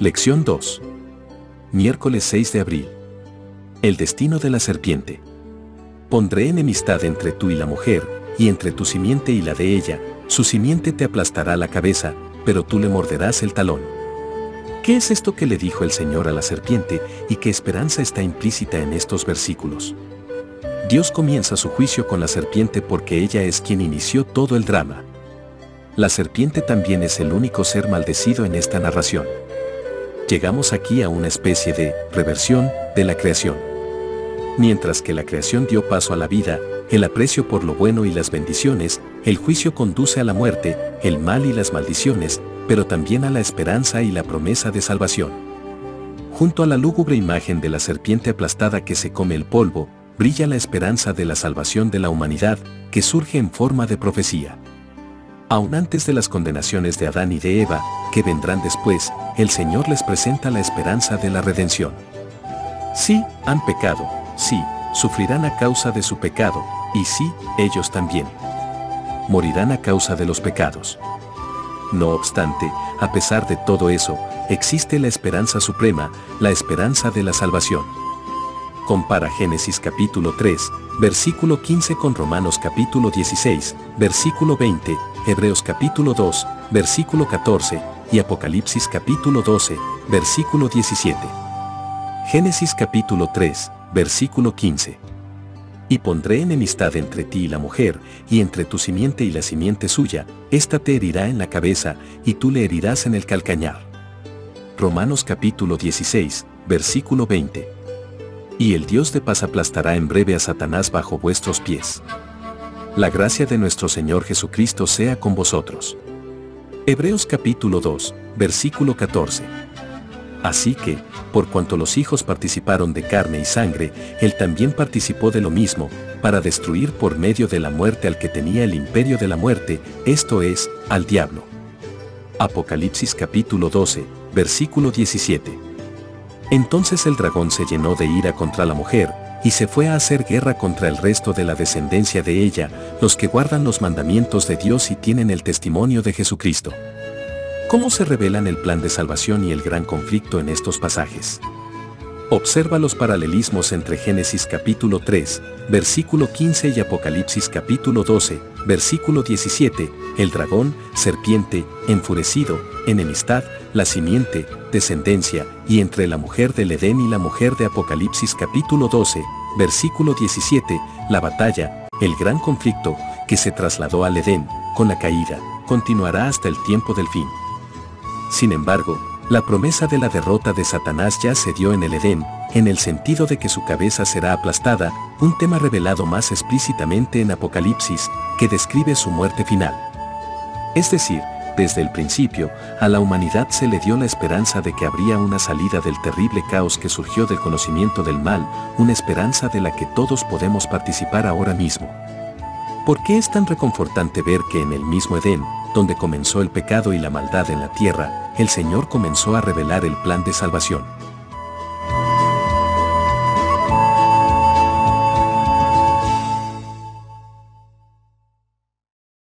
Lección 2. Miércoles 6 de abril. El destino de la serpiente. Pondré enemistad entre tú y la mujer, y entre tu simiente y la de ella, su simiente te aplastará la cabeza, pero tú le morderás el talón. ¿Qué es esto que le dijo el Señor a la serpiente y qué esperanza está implícita en estos versículos? Dios comienza su juicio con la serpiente porque ella es quien inició todo el drama. La serpiente también es el único ser maldecido en esta narración llegamos aquí a una especie de reversión de la creación. Mientras que la creación dio paso a la vida, el aprecio por lo bueno y las bendiciones, el juicio conduce a la muerte, el mal y las maldiciones, pero también a la esperanza y la promesa de salvación. Junto a la lúgubre imagen de la serpiente aplastada que se come el polvo, brilla la esperanza de la salvación de la humanidad, que surge en forma de profecía. Aún antes de las condenaciones de Adán y de Eva, que vendrán después, el Señor les presenta la esperanza de la redención. Sí, han pecado, sí, sufrirán a causa de su pecado, y sí, ellos también. Morirán a causa de los pecados. No obstante, a pesar de todo eso, existe la esperanza suprema, la esperanza de la salvación. Compara Génesis capítulo 3, versículo 15 con Romanos capítulo 16, versículo 20, Hebreos capítulo 2, versículo 14 y Apocalipsis capítulo 12, versículo 17. Génesis capítulo 3, versículo 15. Y pondré enemistad entre ti y la mujer, y entre tu simiente y la simiente suya, ésta te herirá en la cabeza, y tú le herirás en el calcañar. Romanos capítulo 16, versículo 20. Y el Dios de paz aplastará en breve a Satanás bajo vuestros pies. La gracia de nuestro Señor Jesucristo sea con vosotros. Hebreos capítulo 2, versículo 14. Así que, por cuanto los hijos participaron de carne y sangre, él también participó de lo mismo, para destruir por medio de la muerte al que tenía el imperio de la muerte, esto es, al diablo. Apocalipsis capítulo 12, versículo 17. Entonces el dragón se llenó de ira contra la mujer, y se fue a hacer guerra contra el resto de la descendencia de ella, los que guardan los mandamientos de Dios y tienen el testimonio de Jesucristo. ¿Cómo se revelan el plan de salvación y el gran conflicto en estos pasajes? Observa los paralelismos entre Génesis capítulo 3, versículo 15 y Apocalipsis capítulo 12, versículo 17, el dragón, serpiente, enfurecido, enemistad, la simiente, descendencia, y entre la mujer del Edén y la mujer de Apocalipsis capítulo 12, versículo 17, la batalla, el gran conflicto, que se trasladó al Edén, con la caída, continuará hasta el tiempo del fin. Sin embargo, la promesa de la derrota de Satanás ya se dio en el Edén, en el sentido de que su cabeza será aplastada, un tema revelado más explícitamente en Apocalipsis, que describe su muerte final. Es decir, desde el principio, a la humanidad se le dio la esperanza de que habría una salida del terrible caos que surgió del conocimiento del mal, una esperanza de la que todos podemos participar ahora mismo. ¿Por qué es tan reconfortante ver que en el mismo Edén, donde comenzó el pecado y la maldad en la tierra, el Señor comenzó a revelar el plan de salvación?